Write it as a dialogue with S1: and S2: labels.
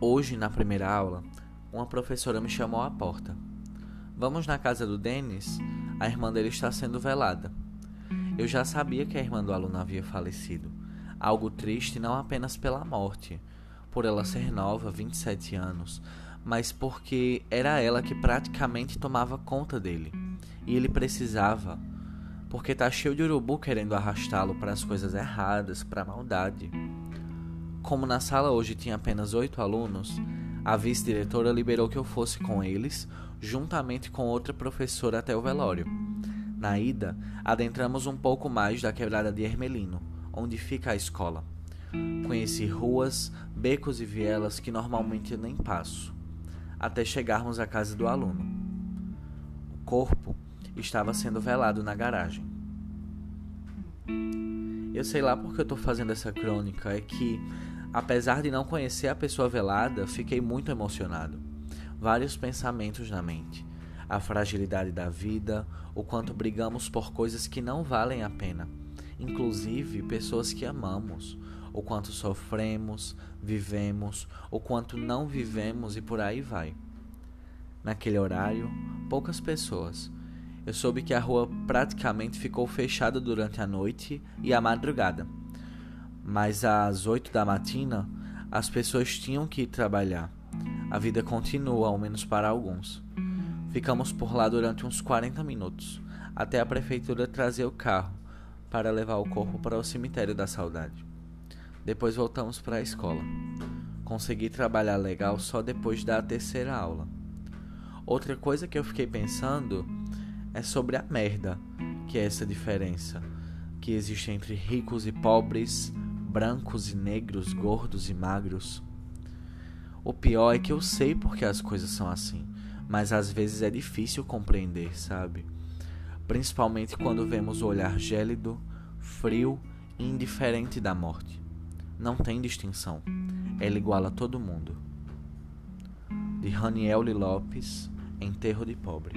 S1: Hoje, na primeira aula, uma professora me chamou à porta. Vamos na casa do Denis? A irmã dele está sendo velada. Eu já sabia que a irmã do aluno havia falecido. Algo triste não apenas pela morte, por ela ser nova, 27 anos, mas porque era ela que praticamente tomava conta dele. E ele precisava, porque tá cheio de urubu querendo arrastá-lo para as coisas erradas, para a maldade. Como na sala hoje tinha apenas oito alunos, a vice-diretora liberou que eu fosse com eles, juntamente com outra professora até o velório. Na ida, adentramos um pouco mais da quebrada de Hermelino, onde fica a escola. Conheci ruas, becos e vielas que normalmente nem passo, até chegarmos à casa do aluno. O corpo estava sendo velado na garagem. Eu sei lá porque eu estou fazendo essa crônica, é que Apesar de não conhecer a pessoa velada, fiquei muito emocionado. Vários pensamentos na mente. A fragilidade da vida, o quanto brigamos por coisas que não valem a pena, inclusive pessoas que amamos, o quanto sofremos, vivemos, o quanto não vivemos e por aí vai. Naquele horário, poucas pessoas. Eu soube que a rua praticamente ficou fechada durante a noite e a madrugada mas às oito da matina as pessoas tinham que ir trabalhar. A vida continua, ao menos para alguns. Ficamos por lá durante uns 40 minutos, até a prefeitura trazer o carro para levar o corpo para o cemitério da saudade. Depois voltamos para a escola. Consegui trabalhar legal só depois da terceira aula. Outra coisa que eu fiquei pensando é sobre a merda que é essa diferença que existe entre ricos e pobres, brancos e negros, gordos e magros. O pior é que eu sei porque as coisas são assim, mas às vezes é difícil compreender, sabe? Principalmente quando vemos o olhar gélido, frio e indiferente da morte. Não tem distinção. Ela iguala todo mundo. De Raniel Lopes, Enterro de Pobre.